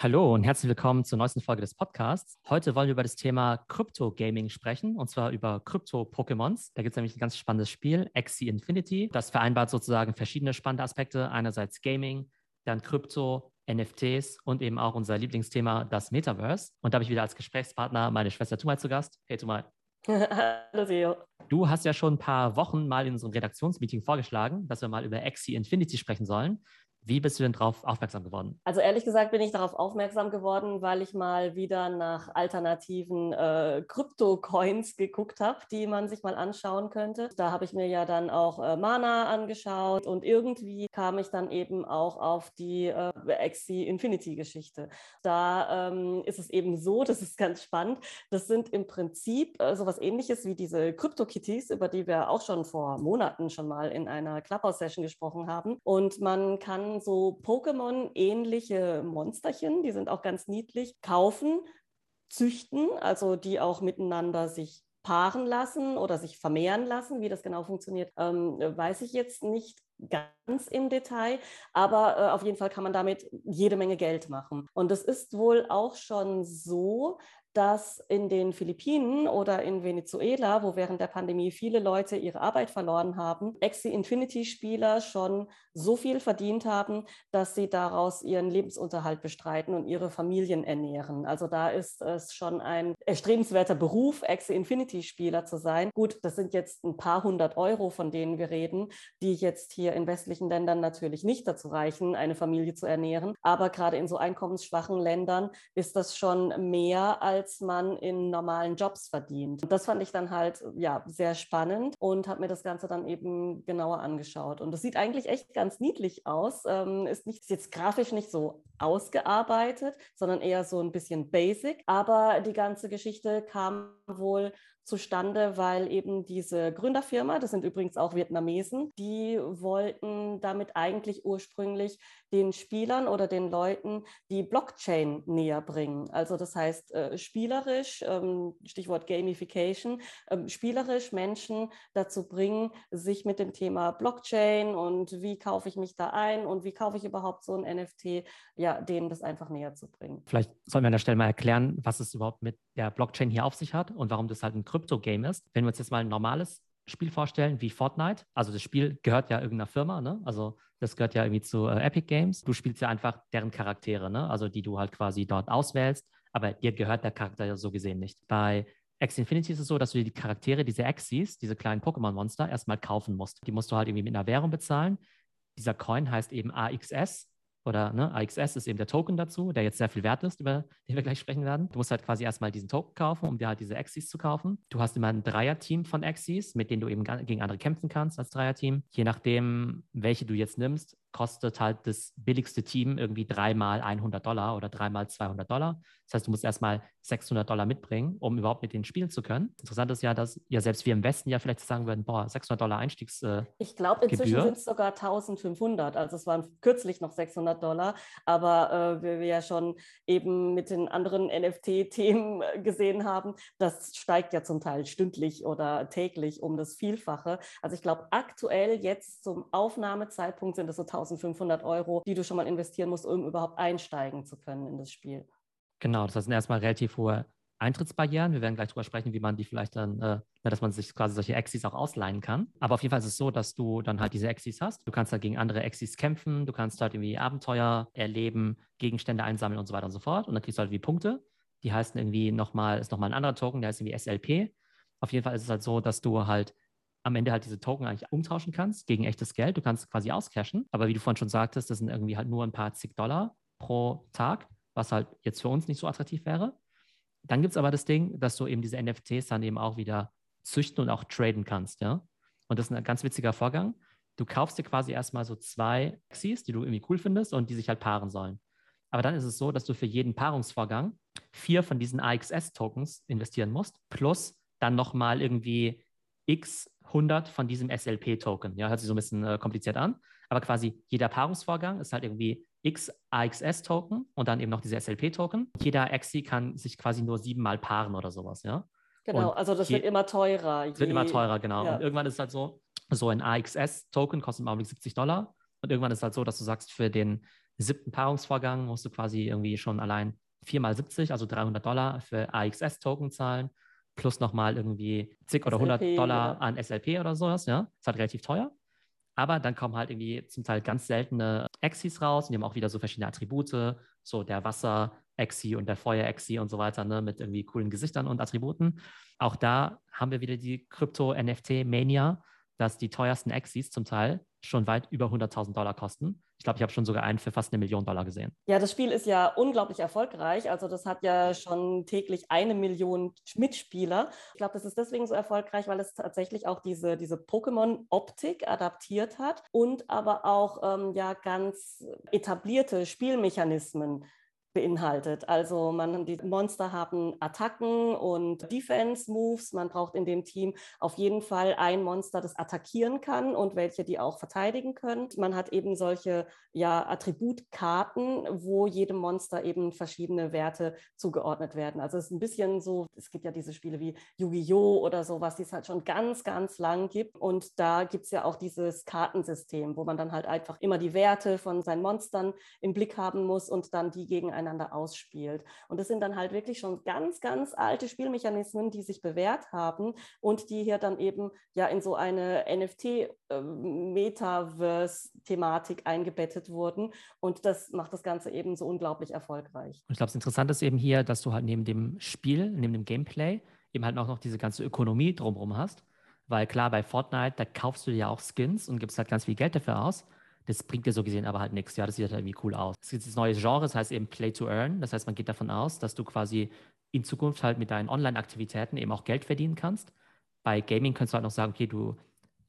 Hallo und herzlich willkommen zur neuesten Folge des Podcasts. Heute wollen wir über das Thema Krypto-Gaming sprechen und zwar über Krypto-Pokémons. Da gibt es nämlich ein ganz spannendes Spiel, Axie Infinity. Das vereinbart sozusagen verschiedene spannende Aspekte. Einerseits Gaming, dann Krypto, NFTs und eben auch unser Lieblingsthema, das Metaverse. Und da habe ich wieder als Gesprächspartner meine Schwester Tumai zu Gast. Hey Tumai. Hallo Theo. Du hast ja schon ein paar Wochen mal in unserem Redaktionsmeeting vorgeschlagen, dass wir mal über Axie Infinity sprechen sollen. Wie bist du denn darauf aufmerksam geworden? Also ehrlich gesagt bin ich darauf aufmerksam geworden, weil ich mal wieder nach alternativen äh, Krypto-Coins geguckt habe, die man sich mal anschauen könnte. Da habe ich mir ja dann auch äh, Mana angeschaut und irgendwie kam ich dann eben auch auf die äh, Axie Infinity-Geschichte. Da ähm, ist es eben so, das ist ganz spannend, das sind im Prinzip äh, sowas ähnliches wie diese Krypto-Kitties, über die wir auch schon vor Monaten schon mal in einer Clubhouse-Session gesprochen haben. Und man kann so Pokémon-ähnliche Monsterchen, die sind auch ganz niedlich, kaufen, züchten, also die auch miteinander sich paaren lassen oder sich vermehren lassen. Wie das genau funktioniert, ähm, weiß ich jetzt nicht ganz im Detail, aber äh, auf jeden Fall kann man damit jede Menge Geld machen. Und es ist wohl auch schon so, dass in den Philippinen oder in Venezuela, wo während der Pandemie viele Leute ihre Arbeit verloren haben, Axie Infinity-Spieler schon so viel verdient haben, dass sie daraus ihren Lebensunterhalt bestreiten und ihre Familien ernähren. Also da ist es schon ein erstrebenswerter Beruf, Axie Infinity-Spieler zu sein. Gut, das sind jetzt ein paar hundert Euro, von denen wir reden, die jetzt hier in westlichen Ländern natürlich nicht dazu reichen, eine Familie zu ernähren. Aber gerade in so einkommensschwachen Ländern ist das schon mehr als als man in normalen Jobs verdient. Das fand ich dann halt ja sehr spannend und habe mir das Ganze dann eben genauer angeschaut. Und das sieht eigentlich echt ganz niedlich aus. Ähm, ist nicht ist jetzt grafisch nicht so ausgearbeitet, sondern eher so ein bisschen basic. Aber die ganze Geschichte kam wohl zustande, weil eben diese Gründerfirma, das sind übrigens auch Vietnamesen, die wollten damit eigentlich ursprünglich den Spielern oder den Leuten die Blockchain näher bringen. Also das heißt äh, spielerisch, ähm, Stichwort Gamification, äh, spielerisch Menschen dazu bringen, sich mit dem Thema Blockchain und wie kaufe ich mich da ein und wie kaufe ich überhaupt so ein NFT, ja, denen das einfach näher zu bringen. Vielleicht sollen wir an der Stelle mal erklären, was es überhaupt mit der Blockchain hier auf sich hat und warum das halt ein Krypto-Game ist. Wenn wir uns jetzt mal ein normales Spiel vorstellen wie Fortnite, also das Spiel gehört ja irgendeiner Firma, ne? Also das gehört ja irgendwie zu äh, Epic Games. Du spielst ja einfach deren Charaktere, ne? Also die du halt quasi dort auswählst, aber dir gehört der Charakter ja so gesehen nicht. Bei X Infinity ist es so, dass du dir die Charaktere, diese Axis, diese kleinen Pokémon-Monster, erstmal kaufen musst. Die musst du halt irgendwie mit einer Währung bezahlen. Dieser Coin heißt eben AXS oder ne, AXS ist eben der Token dazu, der jetzt sehr viel wert ist, über den wir gleich sprechen werden. Du musst halt quasi erstmal diesen Token kaufen, um dir halt diese Axis zu kaufen. Du hast immer ein Dreier-Team von Axis, mit denen du eben gegen andere kämpfen kannst als Dreier-Team. Je nachdem, welche du jetzt nimmst, kostet halt das billigste Team irgendwie dreimal 100 Dollar oder dreimal 200 Dollar. Das heißt, du musst erstmal 600 Dollar mitbringen, um überhaupt mit denen spielen zu können. Interessant ist ja, dass ja selbst wir im Westen ja vielleicht sagen würden, boah, 600 Dollar Einstiegs. Äh, ich glaube, inzwischen sind es sogar 1500. Also es waren kürzlich noch 600 Dollar, aber äh, wir, wir ja schon eben mit den anderen NFT-Themen äh, gesehen haben, das steigt ja zum Teil stündlich oder täglich um das Vielfache. Also ich glaube, aktuell jetzt zum Aufnahmezeitpunkt sind es so 1500 Euro, die du schon mal investieren musst, um überhaupt einsteigen zu können in das Spiel. Genau, das sind erstmal relativ hohe Eintrittsbarrieren. Wir werden gleich darüber sprechen, wie man die vielleicht dann, äh, dass man sich quasi solche Exis auch ausleihen kann. Aber auf jeden Fall ist es so, dass du dann halt diese Exis hast. Du kannst halt gegen andere Exis kämpfen, du kannst halt irgendwie Abenteuer erleben, Gegenstände einsammeln und so weiter und so fort. Und dann kriegst du halt wie Punkte. Die heißen irgendwie nochmal, ist nochmal ein anderer Token, der heißt irgendwie SLP. Auf jeden Fall ist es halt so, dass du halt am Ende halt diese Token eigentlich umtauschen kannst gegen echtes Geld. Du kannst quasi auscashen. Aber wie du vorhin schon sagtest, das sind irgendwie halt nur ein paar zig Dollar pro Tag, was halt jetzt für uns nicht so attraktiv wäre. Dann gibt es aber das Ding, dass du eben diese NFTs dann eben auch wieder züchten und auch traden kannst, ja. Und das ist ein ganz witziger Vorgang. Du kaufst dir quasi erstmal so zwei Axis, die du irgendwie cool findest und die sich halt paaren sollen. Aber dann ist es so, dass du für jeden Paarungsvorgang vier von diesen AXS-Tokens investieren musst, plus dann nochmal irgendwie x 100 von diesem SLP-Token. Ja, hört sich so ein bisschen äh, kompliziert an, aber quasi jeder Paarungsvorgang ist halt irgendwie x AXS-Token und dann eben noch diese SLP-Token. Jeder Axi kann sich quasi nur siebenmal paaren oder sowas, ja. Genau, und also das je, wird immer teurer. Je, wird immer teurer, genau. Ja. Und irgendwann ist halt so, so ein AXS-Token kostet im Augenblick 70 Dollar. Und irgendwann ist halt so, dass du sagst, für den siebten Paarungsvorgang musst du quasi irgendwie schon allein 4 mal 70, also 300 Dollar für AXS-Token zahlen, plus nochmal irgendwie zig oder 100 Dollar ja. an SLP oder sowas, ja. Das ist halt relativ teuer. Aber dann kommen halt irgendwie zum Teil ganz seltene Exis raus und die haben auch wieder so verschiedene Attribute, so der Wasser-Exi und der Feuer-Exi und so weiter, ne, mit irgendwie coolen Gesichtern und Attributen. Auch da haben wir wieder die Krypto-NFT-Mania, dass die teuersten Exis zum Teil schon weit über 100.000 Dollar kosten. Ich glaube, ich habe schon sogar einen für fast eine Million Dollar gesehen. Ja, das Spiel ist ja unglaublich erfolgreich. Also das hat ja schon täglich eine Million Mitspieler. Ich glaube, das ist deswegen so erfolgreich, weil es tatsächlich auch diese, diese Pokémon-Optik adaptiert hat und aber auch ähm, ja ganz etablierte Spielmechanismen beinhaltet. Also man, die Monster haben Attacken und Defense-Moves. Man braucht in dem Team auf jeden Fall ein Monster, das attackieren kann und welche, die auch verteidigen können. Man hat eben solche ja, Attributkarten, wo jedem Monster eben verschiedene Werte zugeordnet werden. Also es ist ein bisschen so, es gibt ja diese Spiele wie Yu-Gi-Oh! oder sowas, die es halt schon ganz, ganz lang gibt. Und da gibt es ja auch dieses Kartensystem, wo man dann halt einfach immer die Werte von seinen Monstern im Blick haben muss und dann die gegeneinander gegeneinander ausspielt. Und das sind dann halt wirklich schon ganz, ganz alte Spielmechanismen, die sich bewährt haben und die hier dann eben ja in so eine NFT-Metaverse-Thematik ähm, eingebettet wurden. Und das macht das Ganze eben so unglaublich erfolgreich. Und ich glaube, das Interessante ist eben hier, dass du halt neben dem Spiel, neben dem Gameplay, eben halt auch noch diese ganze Ökonomie drumherum hast. Weil klar, bei Fortnite, da kaufst du ja auch Skins und gibst halt ganz viel Geld dafür aus. Das bringt dir so gesehen aber halt nichts. Ja, das sieht halt irgendwie cool aus. Es gibt das neue Genre, das heißt eben Play to Earn. Das heißt, man geht davon aus, dass du quasi in Zukunft halt mit deinen Online-Aktivitäten eben auch Geld verdienen kannst. Bei Gaming kannst du halt noch sagen, okay, du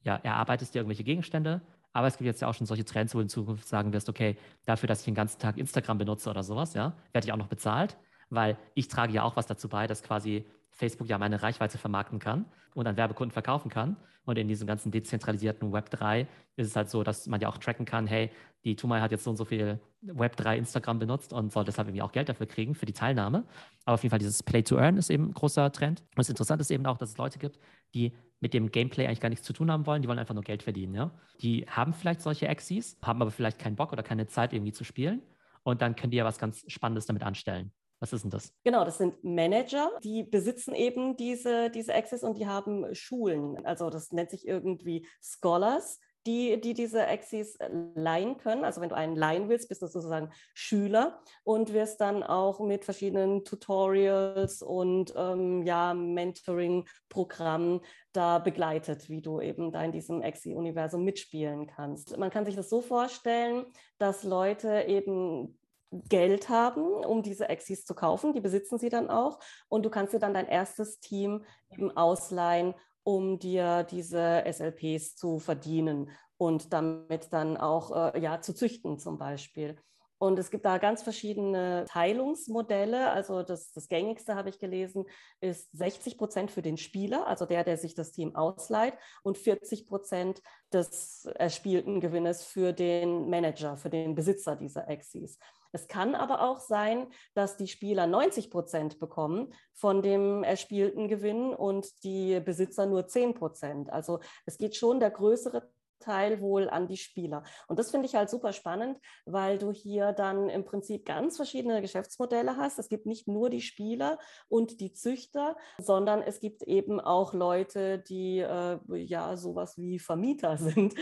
ja, erarbeitest dir irgendwelche Gegenstände, aber es gibt jetzt ja auch schon solche Trends, wo du in Zukunft sagen wirst, okay, dafür, dass ich den ganzen Tag Instagram benutze oder sowas, ja, werde ich auch noch bezahlt, weil ich trage ja auch was dazu bei, dass quasi Facebook ja meine Reichweite vermarkten kann und an Werbekunden verkaufen kann. Und in diesem ganzen dezentralisierten Web 3 ist es halt so, dass man ja auch tracken kann, hey, die Tumai hat jetzt so und so viel Web 3 Instagram benutzt und soll deshalb irgendwie auch Geld dafür kriegen, für die Teilnahme. Aber auf jeden Fall dieses Play to Earn ist eben ein großer Trend. Und das Interessante ist eben auch, dass es Leute gibt, die mit dem Gameplay eigentlich gar nichts zu tun haben wollen, die wollen einfach nur Geld verdienen. Ja? Die haben vielleicht solche Exis, haben aber vielleicht keinen Bock oder keine Zeit irgendwie zu spielen. Und dann können die ja was ganz Spannendes damit anstellen. Was ist denn das? Genau, das sind Manager, die besitzen eben diese, diese Access und die haben Schulen. Also das nennt sich irgendwie Scholars, die, die diese Axis leihen können. Also wenn du einen leihen willst, bist du sozusagen Schüler und wirst dann auch mit verschiedenen Tutorials und ähm, ja, Mentoring-Programmen da begleitet, wie du eben da in diesem Axi-Universum mitspielen kannst. Man kann sich das so vorstellen, dass Leute eben Geld haben, um diese Exis zu kaufen. Die besitzen sie dann auch. Und du kannst dir dann dein erstes Team eben ausleihen, um dir diese SLPs zu verdienen und damit dann auch äh, ja, zu züchten zum Beispiel. Und es gibt da ganz verschiedene Teilungsmodelle. Also das, das gängigste habe ich gelesen, ist 60 Prozent für den Spieler, also der, der sich das Team ausleiht, und 40 Prozent des erspielten Gewinnes für den Manager, für den Besitzer dieser Exis. Es kann aber auch sein, dass die Spieler 90 Prozent bekommen von dem erspielten Gewinn und die Besitzer nur 10 Prozent. Also es geht schon der größere Teil wohl an die Spieler. Und das finde ich halt super spannend, weil du hier dann im Prinzip ganz verschiedene Geschäftsmodelle hast. Es gibt nicht nur die Spieler und die Züchter, sondern es gibt eben auch Leute, die äh, ja sowas wie Vermieter sind,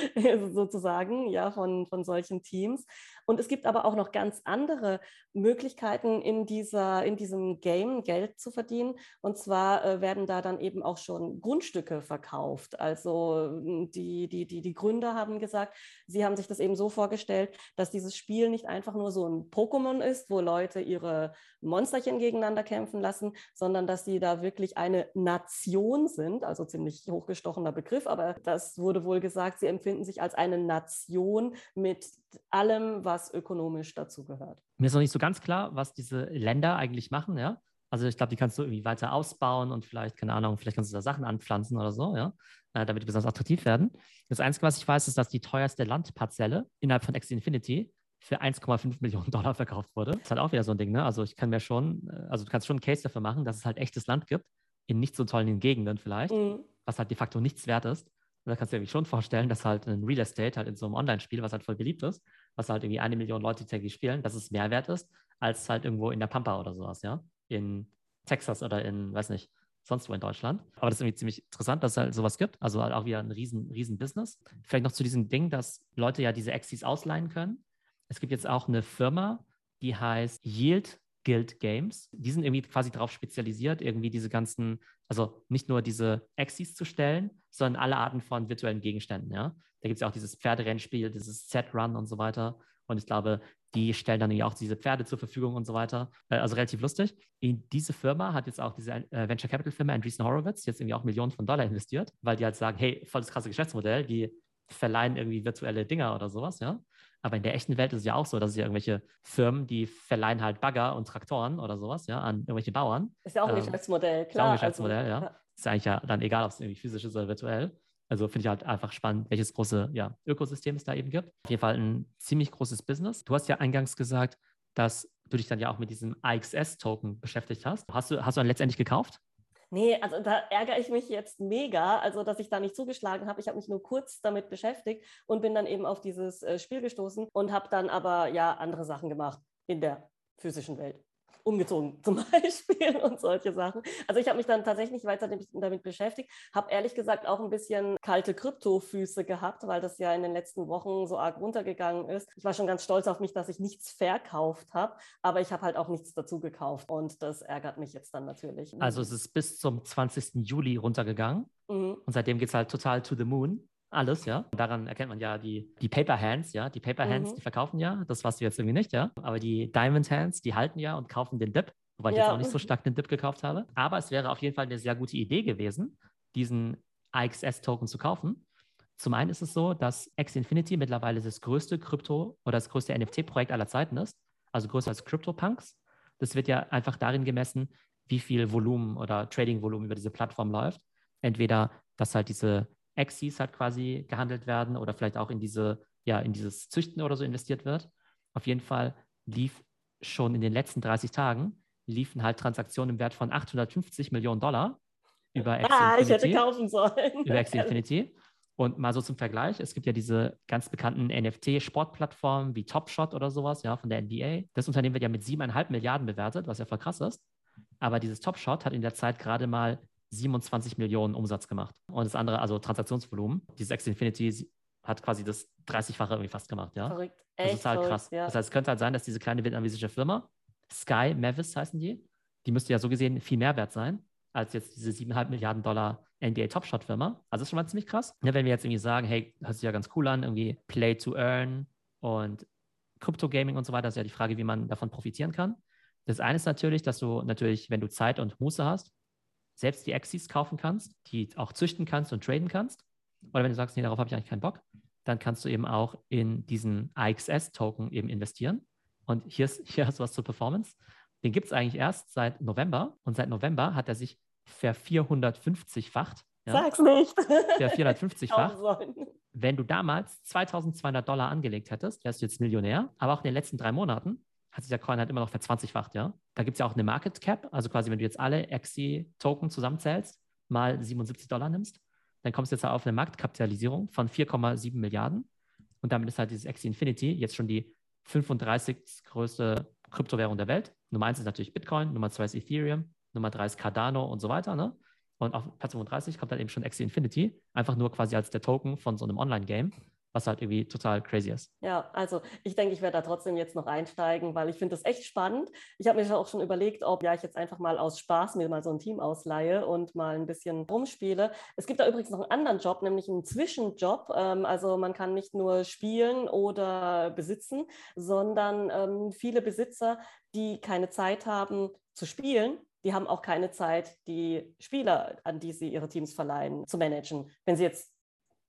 sozusagen, ja, von, von solchen Teams. Und es gibt aber auch noch ganz andere Möglichkeiten in, dieser, in diesem Game Geld zu verdienen. Und zwar äh, werden da dann eben auch schon Grundstücke verkauft. Also hm, die, die, die, die Gründer haben gesagt, sie haben sich das eben so vorgestellt, dass dieses Spiel nicht einfach nur so ein Pokémon ist, wo Leute ihre Monsterchen gegeneinander kämpfen lassen, sondern dass sie da wirklich eine Nation sind, also ziemlich hochgestochener Begriff, aber das wurde wohl gesagt, sie empfinden sich als eine Nation mit allem, was ökonomisch dazu gehört. Mir ist noch nicht so ganz klar, was diese Länder eigentlich machen, ja. Also ich glaube, die kannst du irgendwie weiter ausbauen und vielleicht, keine Ahnung, vielleicht kannst du da Sachen anpflanzen oder so, ja, äh, damit die besonders attraktiv werden. Das Einzige, was ich weiß, ist, dass die teuerste Landparzelle innerhalb von Axie Infinity für 1,5 Millionen Dollar verkauft wurde. Das ist halt auch wieder so ein Ding, ne? Also ich kann mir schon, äh, also du kannst schon einen Case dafür machen, dass es halt echtes Land gibt, in nicht so tollen Gegenden vielleicht, mhm. was halt de facto nichts wert ist. Und da kannst du dir schon vorstellen, dass halt ein Real Estate halt in so einem Online-Spiel, was halt voll beliebt ist, was halt irgendwie eine Million Leute täglich spielen, dass es mehr wert ist, als halt irgendwo in der Pampa oder sowas, ja. In Texas oder in, weiß nicht, sonst wo in Deutschland. Aber das ist irgendwie ziemlich interessant, dass es halt sowas gibt. Also halt auch wieder ein riesen, riesen Business. Vielleicht noch zu diesem Ding, dass Leute ja diese Exis ausleihen können. Es gibt jetzt auch eine Firma, die heißt Yield Guild Games. Die sind irgendwie quasi darauf spezialisiert, irgendwie diese ganzen, also nicht nur diese Exis zu stellen, sondern alle Arten von virtuellen Gegenständen, ja. Da gibt es ja auch dieses Pferderennspiel, dieses Set-Run und so weiter. Und ich glaube, die stellen dann ja auch diese Pferde zur Verfügung und so weiter. Äh, also relativ lustig. In diese Firma hat jetzt auch diese äh, Venture Capital Firma Andreessen Horowitz jetzt irgendwie auch Millionen von Dollar investiert, weil die halt sagen, hey, voll das krasse Geschäftsmodell, die verleihen irgendwie virtuelle Dinger oder sowas, ja. Aber in der echten Welt ist es ja auch so, dass es ja irgendwelche Firmen, die verleihen halt Bagger und Traktoren oder sowas, ja, an irgendwelche Bauern. Ist ja auch ein ähm, Geschäftsmodell, klar. Ist auch ein Geschäftsmodell, also, ja. ja. Ist eigentlich ja dann egal, ob es irgendwie physisch ist oder virtuell. Also finde ich halt einfach spannend, welches große ja, Ökosystem es da eben gibt. Auf jeden Fall ein ziemlich großes Business. Du hast ja eingangs gesagt, dass du dich dann ja auch mit diesem AXS-Token beschäftigt hast. Hast du, hast du dann letztendlich gekauft? Nee, also da ärgere ich mich jetzt mega, also dass ich da nicht zugeschlagen habe. Ich habe mich nur kurz damit beschäftigt und bin dann eben auf dieses äh, Spiel gestoßen und habe dann aber ja andere Sachen gemacht in der physischen Welt umgezogen zum Beispiel und solche Sachen. Also ich habe mich dann tatsächlich weiter damit beschäftigt, habe ehrlich gesagt auch ein bisschen kalte Kryptofüße gehabt, weil das ja in den letzten Wochen so arg runtergegangen ist. Ich war schon ganz stolz auf mich, dass ich nichts verkauft habe, aber ich habe halt auch nichts dazu gekauft und das ärgert mich jetzt dann natürlich. Also es ist bis zum 20. Juli runtergegangen mhm. und seitdem geht es halt total to the moon alles, ja. Daran erkennt man ja die, die Paper Hands, ja. Die Paper Hands, mhm. die verkaufen ja, das warst du jetzt irgendwie nicht, ja. Aber die Diamond Hands, die halten ja und kaufen den Dip, wobei ich ja. jetzt auch nicht so stark den Dip gekauft habe. Aber es wäre auf jeden Fall eine sehr gute Idee gewesen, diesen AXS-Token zu kaufen. Zum einen ist es so, dass X Infinity mittlerweile das größte Krypto- oder das größte NFT-Projekt aller Zeiten ist, also größer als CryptoPunks. Das wird ja einfach darin gemessen, wie viel Volumen oder Trading-Volumen über diese Plattform läuft. Entweder, dass halt diese Exis halt quasi gehandelt werden oder vielleicht auch in diese, ja, in dieses Züchten oder so investiert wird. Auf jeden Fall lief schon in den letzten 30 Tagen liefen halt Transaktionen im Wert von 850 Millionen Dollar über Axie Ah, Infinity, ich hätte kaufen sollen. Über Axie Infinity. Und mal so zum Vergleich, es gibt ja diese ganz bekannten NFT-Sportplattformen wie Topshot oder sowas, ja, von der NBA. Das Unternehmen wird ja mit siebeneinhalb Milliarden bewertet, was ja voll krass ist. Aber dieses Topshot hat in der Zeit gerade mal 27 Millionen Umsatz gemacht. Und das andere, also Transaktionsvolumen, dieses X Infinity hat quasi das 30-fache irgendwie fast gemacht, ja. Verrückt. Echt das ist halt krass. Ja. Das heißt, es könnte halt sein, dass diese kleine vietnamesische Firma, Sky Mavis heißen die, die müsste ja so gesehen viel mehr wert sein, als jetzt diese 7,5 Milliarden Dollar NBA Topshot Firma. Also ist schon mal ziemlich krass. Ja, wenn wir jetzt irgendwie sagen, hey, hört sich ja ganz cool an, irgendwie Play to Earn und Crypto Gaming und so weiter, ist ja die Frage, wie man davon profitieren kann. Das eine ist natürlich, dass du natürlich, wenn du Zeit und Muße hast, selbst die Exis kaufen kannst, die auch züchten kannst und traden kannst. Oder wenn du sagst, nee, darauf habe ich eigentlich keinen Bock, dann kannst du eben auch in diesen AXS-Token eben investieren. Und hier, ist, hier hast du was zur Performance. Den gibt es eigentlich erst seit November und seit November hat er sich ver 450-facht. Ja, Sag's nicht. Ver 450-facht. Wenn du damals 2200 Dollar angelegt hättest, wärst du jetzt Millionär. Aber auch in den letzten drei Monaten hat sich der Coin halt immer noch verzwanzigfacht, ja. Da gibt es ja auch eine Market Cap, also quasi, wenn du jetzt alle XC-Token zusammenzählst, mal 77 Dollar nimmst, dann kommst du jetzt auf eine Marktkapitalisierung von 4,7 Milliarden. Und damit ist halt dieses XC Infinity jetzt schon die 35. größte Kryptowährung der Welt. Nummer eins ist natürlich Bitcoin, Nummer zwei ist Ethereum, Nummer drei ist Cardano und so weiter. Ne? Und auf Platz 35 kommt dann eben schon XC Infinity, einfach nur quasi als der Token von so einem Online-Game was halt irgendwie total crazy ist. Ja, also ich denke, ich werde da trotzdem jetzt noch einsteigen, weil ich finde das echt spannend. Ich habe mir auch schon überlegt, ob ja ich jetzt einfach mal aus Spaß mir mal so ein Team ausleihe und mal ein bisschen rumspiele. Es gibt da übrigens noch einen anderen Job, nämlich einen Zwischenjob. Ähm, also man kann nicht nur spielen oder besitzen, sondern ähm, viele Besitzer, die keine Zeit haben zu spielen, die haben auch keine Zeit, die Spieler, an die sie ihre Teams verleihen, zu managen. Wenn sie jetzt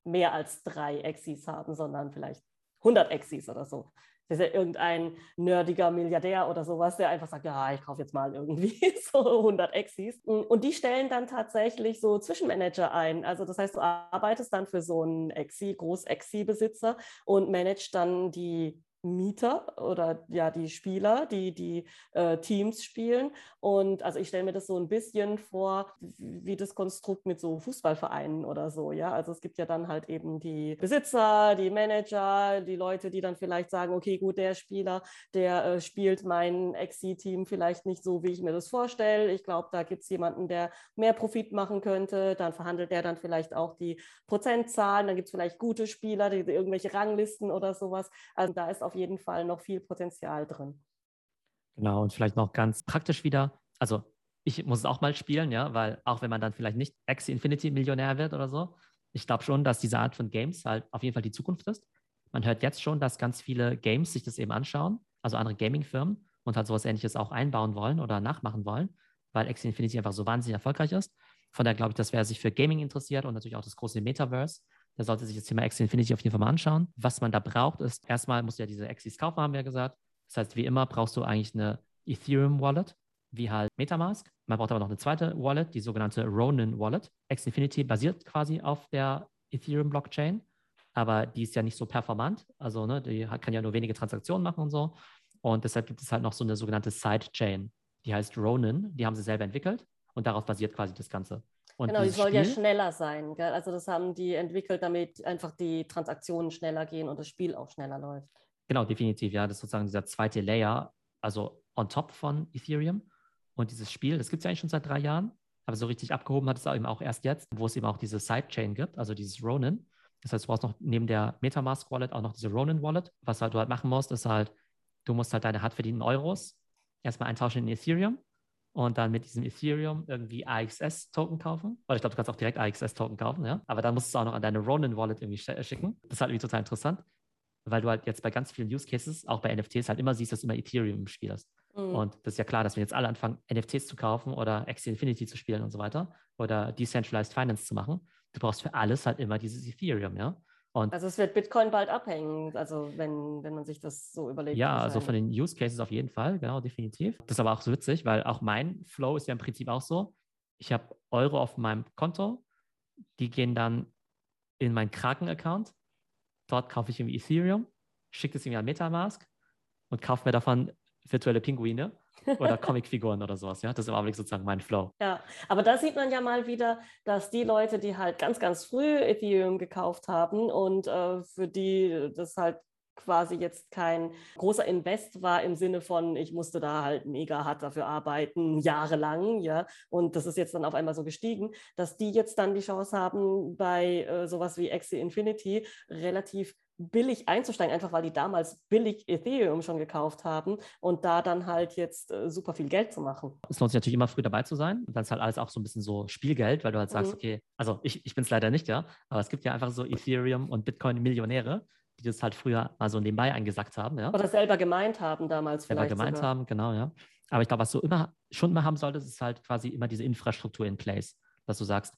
mehr als drei Exis haben, sondern vielleicht 100 Exis oder so. Das ist ja irgendein nerdiger Milliardär oder sowas, der einfach sagt, ja, ich kaufe jetzt mal irgendwie so 100 Exis. Und die stellen dann tatsächlich so Zwischenmanager ein. Also das heißt, du arbeitest dann für so einen Exi, Groß-Exi-Besitzer und managst dann die Mieter oder ja die Spieler, die die äh, Teams spielen. Und also ich stelle mir das so ein bisschen vor, wie das Konstrukt mit so Fußballvereinen oder so. Ja, also es gibt ja dann halt eben die Besitzer, die Manager, die Leute, die dann vielleicht sagen, okay, gut, der Spieler, der äh, spielt mein Exi-Team vielleicht nicht so, wie ich mir das vorstelle. Ich glaube, da gibt es jemanden, der mehr Profit machen könnte. Dann verhandelt der dann vielleicht auch die Prozentzahlen. Dann gibt es vielleicht gute Spieler, die, die irgendwelche Ranglisten oder sowas. Also da ist auf jeden Fall noch viel Potenzial drin. Genau, und vielleicht noch ganz praktisch wieder. Also ich muss es auch mal spielen, ja, weil auch wenn man dann vielleicht nicht Axie Infinity Millionär wird oder so, ich glaube schon, dass diese Art von Games halt auf jeden Fall die Zukunft ist. Man hört jetzt schon, dass ganz viele Games sich das eben anschauen, also andere Gaming-Firmen und halt sowas ähnliches auch einbauen wollen oder nachmachen wollen, weil Axie Infinity einfach so wahnsinnig erfolgreich ist. Von daher glaube ich, dass wer sich für Gaming interessiert und natürlich auch das große Metaverse, der sollte sich das Thema Axie Infinity auf jeden Fall mal anschauen. Was man da braucht, ist, erstmal musst du ja diese Axies kaufen, haben wir ja gesagt. Das heißt, wie immer brauchst du eigentlich eine Ethereum-Wallet, wie halt Metamask. Man braucht aber noch eine zweite Wallet, die sogenannte Ronin Wallet. Axie Infinity basiert quasi auf der Ethereum-Blockchain, aber die ist ja nicht so performant. Also ne, die kann ja nur wenige Transaktionen machen und so. Und deshalb gibt es halt noch so eine sogenannte Sidechain, die heißt Ronin. Die haben sie selber entwickelt und darauf basiert quasi das Ganze. Und genau, die soll Spiel, ja schneller sein. Gell? Also das haben die entwickelt, damit einfach die Transaktionen schneller gehen und das Spiel auch schneller läuft. Genau, definitiv. Ja, das ist sozusagen dieser zweite Layer, also on top von Ethereum. Und dieses Spiel, das gibt es ja eigentlich schon seit drei Jahren, aber so richtig abgehoben hat es eben auch erst jetzt, wo es eben auch diese Sidechain gibt, also dieses Ronin. Das heißt, du brauchst noch neben der Metamask Wallet auch noch diese Ronin Wallet. Was halt du halt machen musst, ist halt, du musst halt deine hart verdienten Euros erstmal eintauschen in Ethereum und dann mit diesem Ethereum irgendwie AXS-Token kaufen. Oder ich glaube, du kannst auch direkt AXS-Token kaufen, ja. Aber dann musst du es auch noch an deine Ronin-Wallet irgendwie schicken. Das ist halt irgendwie total interessant, weil du halt jetzt bei ganz vielen Use Cases, auch bei NFTs, halt immer siehst, dass du immer Ethereum im Spiel hast. Mhm. Und das ist ja klar, dass wir jetzt alle anfangen, NFTs zu kaufen oder Axie Infinity zu spielen und so weiter oder Decentralized Finance zu machen. Du brauchst für alles halt immer dieses Ethereum, ja. Und also es wird Bitcoin bald abhängen, also wenn, wenn man sich das so überlegt. Ja, also von den Use Cases auf jeden Fall, genau, definitiv. Das ist aber auch so witzig, weil auch mein Flow ist ja im Prinzip auch so. Ich habe Euro auf meinem Konto, die gehen dann in meinen Kraken-Account. Dort kaufe ich irgendwie Ethereum, schicke es irgendwie an Metamask und kaufe mir davon virtuelle Pinguine oder Comicfiguren oder sowas. Ja, das ist aber sozusagen mein Flow. Ja, aber da sieht man ja mal wieder, dass die Leute, die halt ganz, ganz früh Ethereum gekauft haben und äh, für die das halt quasi jetzt kein großer Invest war im Sinne von, ich musste da halt mega hart dafür arbeiten, jahrelang, ja, und das ist jetzt dann auf einmal so gestiegen, dass die jetzt dann die Chance haben, bei äh, sowas wie Axie Infinity relativ billig einzusteigen, einfach weil die damals billig Ethereum schon gekauft haben und da dann halt jetzt äh, super viel Geld zu machen. Es lohnt sich natürlich immer früh dabei zu sein. Und dann ist halt alles auch so ein bisschen so Spielgeld, weil du halt sagst, mhm. okay, also ich, ich bin es leider nicht, ja, aber es gibt ja einfach so Ethereum und Bitcoin-Millionäre, die das halt früher mal so nebenbei eingesackt haben, ja. Oder selber gemeint haben damals selber vielleicht. Selber gemeint sogar. haben, genau, ja. Aber ich glaube, was du immer schon immer haben solltest, ist halt quasi immer diese Infrastruktur in place, dass du sagst,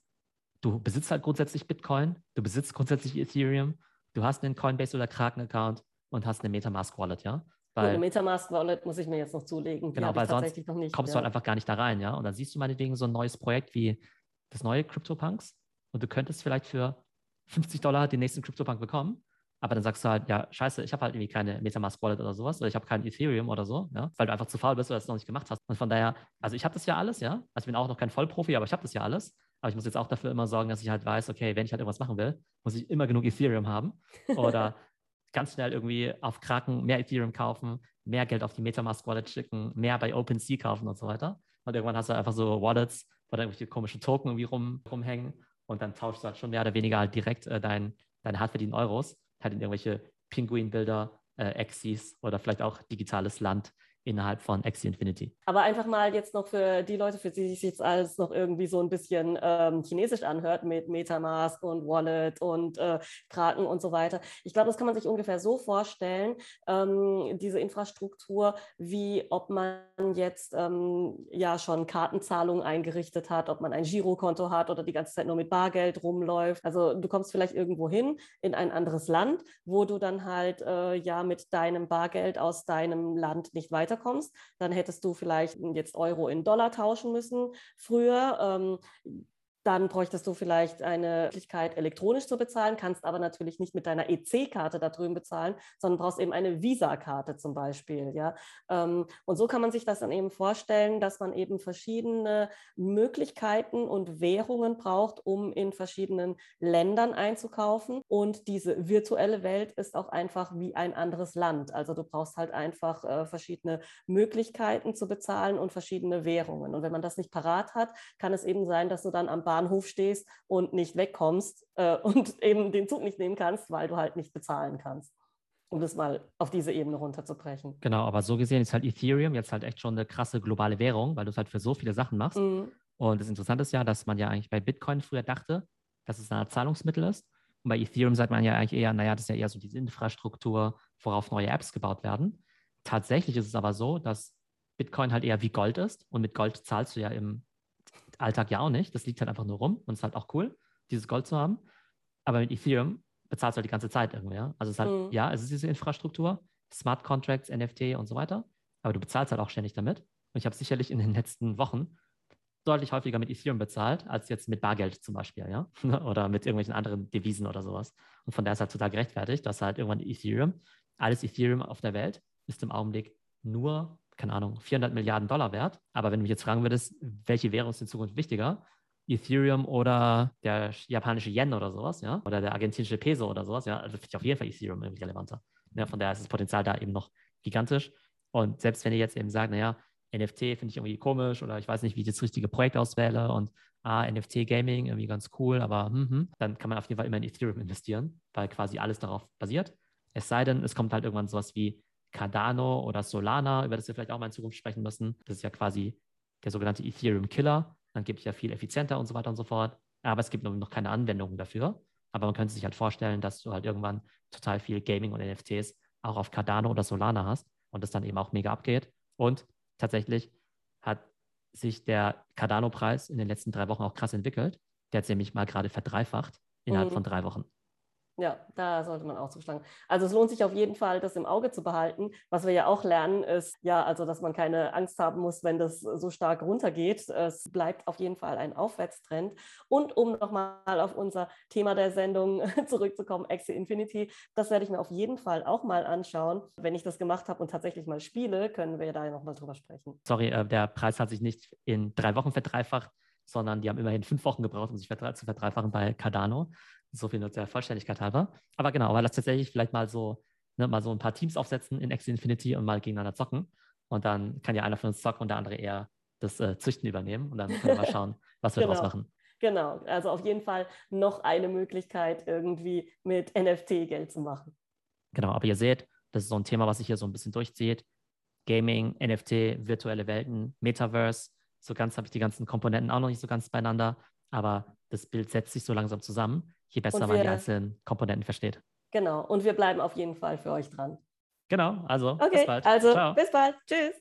du besitzt halt grundsätzlich Bitcoin, du besitzt grundsätzlich Ethereum du hast einen Coinbase oder Kraken-Account und hast eine Metamask-Wallet, ja? Weil, eine Metamask-Wallet muss ich mir jetzt noch zulegen. Genau, weil sonst nicht, kommst ja. du halt einfach gar nicht da rein, ja? Und dann siehst du meinetwegen so ein neues Projekt wie das neue CryptoPunks und du könntest vielleicht für 50 Dollar den nächsten CryptoPunk bekommen, aber dann sagst du halt, ja, scheiße, ich habe halt irgendwie keine Metamask-Wallet oder sowas oder ich habe kein Ethereum oder so, ja? Weil du einfach zu faul bist oder das noch nicht gemacht hast. Und von daher, also ich habe das ja alles, ja? Also ich bin auch noch kein Vollprofi, aber ich habe das ja alles. Aber ich muss jetzt auch dafür immer sorgen, dass ich halt weiß, okay, wenn ich halt irgendwas machen will, muss ich immer genug Ethereum haben. Oder ganz schnell irgendwie auf Kraken mehr Ethereum kaufen, mehr Geld auf die Metamask Wallet schicken, mehr bei OpenSea kaufen und so weiter. Und irgendwann hast du einfach so Wallets, wo dann irgendwelche komischen Token irgendwie rum, rumhängen und dann tauschst du halt schon mehr oder weniger halt direkt äh, dein, deine hart verdienten Euros halt in irgendwelche Pinguin-Bilder, äh, Exis oder vielleicht auch digitales Land innerhalb von Axie Infinity. Aber einfach mal jetzt noch für die Leute, für die sich jetzt alles noch irgendwie so ein bisschen ähm, chinesisch anhört mit Metamask und Wallet und äh, Kraken und so weiter. Ich glaube, das kann man sich ungefähr so vorstellen, ähm, diese Infrastruktur, wie ob man jetzt ähm, ja schon Kartenzahlungen eingerichtet hat, ob man ein Girokonto hat oder die ganze Zeit nur mit Bargeld rumläuft. Also du kommst vielleicht irgendwo hin in ein anderes Land, wo du dann halt äh, ja mit deinem Bargeld aus deinem Land nicht weiter weiterkommst. Dann hättest du vielleicht jetzt Euro in Dollar tauschen müssen früher. Ähm, dann bräuchtest du vielleicht eine Möglichkeit, elektronisch zu bezahlen, kannst aber natürlich nicht mit deiner EC-Karte da drüben bezahlen, sondern brauchst eben eine Visa-Karte zum Beispiel. Ja? Ähm, und so kann man sich das dann eben vorstellen, dass man eben verschiedene Möglichkeiten und Währungen braucht, um in verschiedenen Ländern einzukaufen. Und diese virtuelle Welt ist auch einfach wie ein anderes Land. Also du brauchst halt einfach äh, verschiedene Möglichkeiten zu bezahlen und verschiedene Währungen. Und wenn man das nicht parat hat, kann es eben sein, dass du dann am Bahnhof stehst und nicht wegkommst äh, und eben den Zug nicht nehmen kannst, weil du halt nicht bezahlen kannst. Um das mal auf diese Ebene runterzubrechen. Genau, aber so gesehen ist halt Ethereum jetzt halt echt schon eine krasse globale Währung, weil du es halt für so viele Sachen machst. Mhm. Und das Interessante ist ja, dass man ja eigentlich bei Bitcoin früher dachte, dass es ein Zahlungsmittel ist. Und bei Ethereum sagt man ja eigentlich eher, naja, das ist ja eher so diese Infrastruktur, worauf neue Apps gebaut werden. Tatsächlich ist es aber so, dass Bitcoin halt eher wie Gold ist und mit Gold zahlst du ja im Alltag ja auch nicht. Das liegt halt einfach nur rum und es ist halt auch cool, dieses Gold zu haben. Aber mit Ethereum bezahlst du halt die ganze Zeit irgendwie, ja. Also es ist halt, mhm. ja, es ist diese Infrastruktur, Smart Contracts, NFT und so weiter, aber du bezahlst halt auch ständig damit. Und ich habe sicherlich in den letzten Wochen deutlich häufiger mit Ethereum bezahlt, als jetzt mit Bargeld zum Beispiel, ja. oder mit irgendwelchen anderen Devisen oder sowas. Und von daher ist halt total gerechtfertigt, dass halt irgendwann Ethereum, alles Ethereum auf der Welt ist im Augenblick nur keine Ahnung, 400 Milliarden Dollar wert. Aber wenn du mich jetzt fragen würdest, welche Währung ist in Zukunft wichtiger? Ethereum oder der japanische Yen oder sowas, ja, oder der argentinische Peso oder sowas, ja, also finde ich auf jeden Fall Ethereum irgendwie relevanter. Ja, von daher ist das Potenzial da eben noch gigantisch. Und selbst wenn ihr jetzt eben sagt, naja, NFT finde ich irgendwie komisch oder ich weiß nicht, wie ich das richtige Projekt auswähle und ah, NFT Gaming irgendwie ganz cool, aber hm, hm, dann kann man auf jeden Fall immer in Ethereum investieren, weil quasi alles darauf basiert. Es sei denn, es kommt halt irgendwann sowas wie Cardano oder Solana, über das wir vielleicht auch mal in Zukunft sprechen müssen. Das ist ja quasi der sogenannte Ethereum Killer. Dann gibt es ja viel effizienter und so weiter und so fort. Aber es gibt noch keine Anwendungen dafür. Aber man könnte sich halt vorstellen, dass du halt irgendwann total viel Gaming und NFTs auch auf Cardano oder Solana hast und das dann eben auch mega abgeht. Und tatsächlich hat sich der Cardano-Preis in den letzten drei Wochen auch krass entwickelt. Der hat sich nämlich mal gerade verdreifacht innerhalb mhm. von drei Wochen. Ja, da sollte man auch zuschlagen. Also es lohnt sich auf jeden Fall, das im Auge zu behalten. Was wir ja auch lernen, ist ja, also dass man keine Angst haben muss, wenn das so stark runtergeht. Es bleibt auf jeden Fall ein Aufwärtstrend. Und um nochmal auf unser Thema der Sendung zurückzukommen, Axie Infinity, das werde ich mir auf jeden Fall auch mal anschauen. Wenn ich das gemacht habe und tatsächlich mal spiele, können wir da nochmal drüber sprechen. Sorry, äh, der Preis hat sich nicht in drei Wochen verdreifacht, sondern die haben immerhin fünf Wochen gebraucht, um sich zu verdreifachen bei Cardano. So viel nur der Vollständigkeit halber. Aber genau, aber lass tatsächlich vielleicht mal so, ne, mal so ein paar Teams aufsetzen in Axie Infinity und mal gegeneinander zocken. Und dann kann ja einer von uns zocken und der andere eher das äh, Züchten übernehmen. Und dann können wir mal schauen, was wir genau. daraus machen. Genau, also auf jeden Fall noch eine Möglichkeit, irgendwie mit NFT Geld zu machen. Genau, aber ihr seht, das ist so ein Thema, was sich hier so ein bisschen durchzieht. Gaming, NFT, virtuelle Welten, Metaverse. So ganz habe ich die ganzen Komponenten auch noch nicht so ganz beieinander, aber das Bild setzt sich so langsam zusammen je besser wir, man die einzelnen Komponenten versteht. Genau, und wir bleiben auf jeden Fall für euch dran. Genau, also okay, bis bald. Also Ciao. bis bald. Tschüss.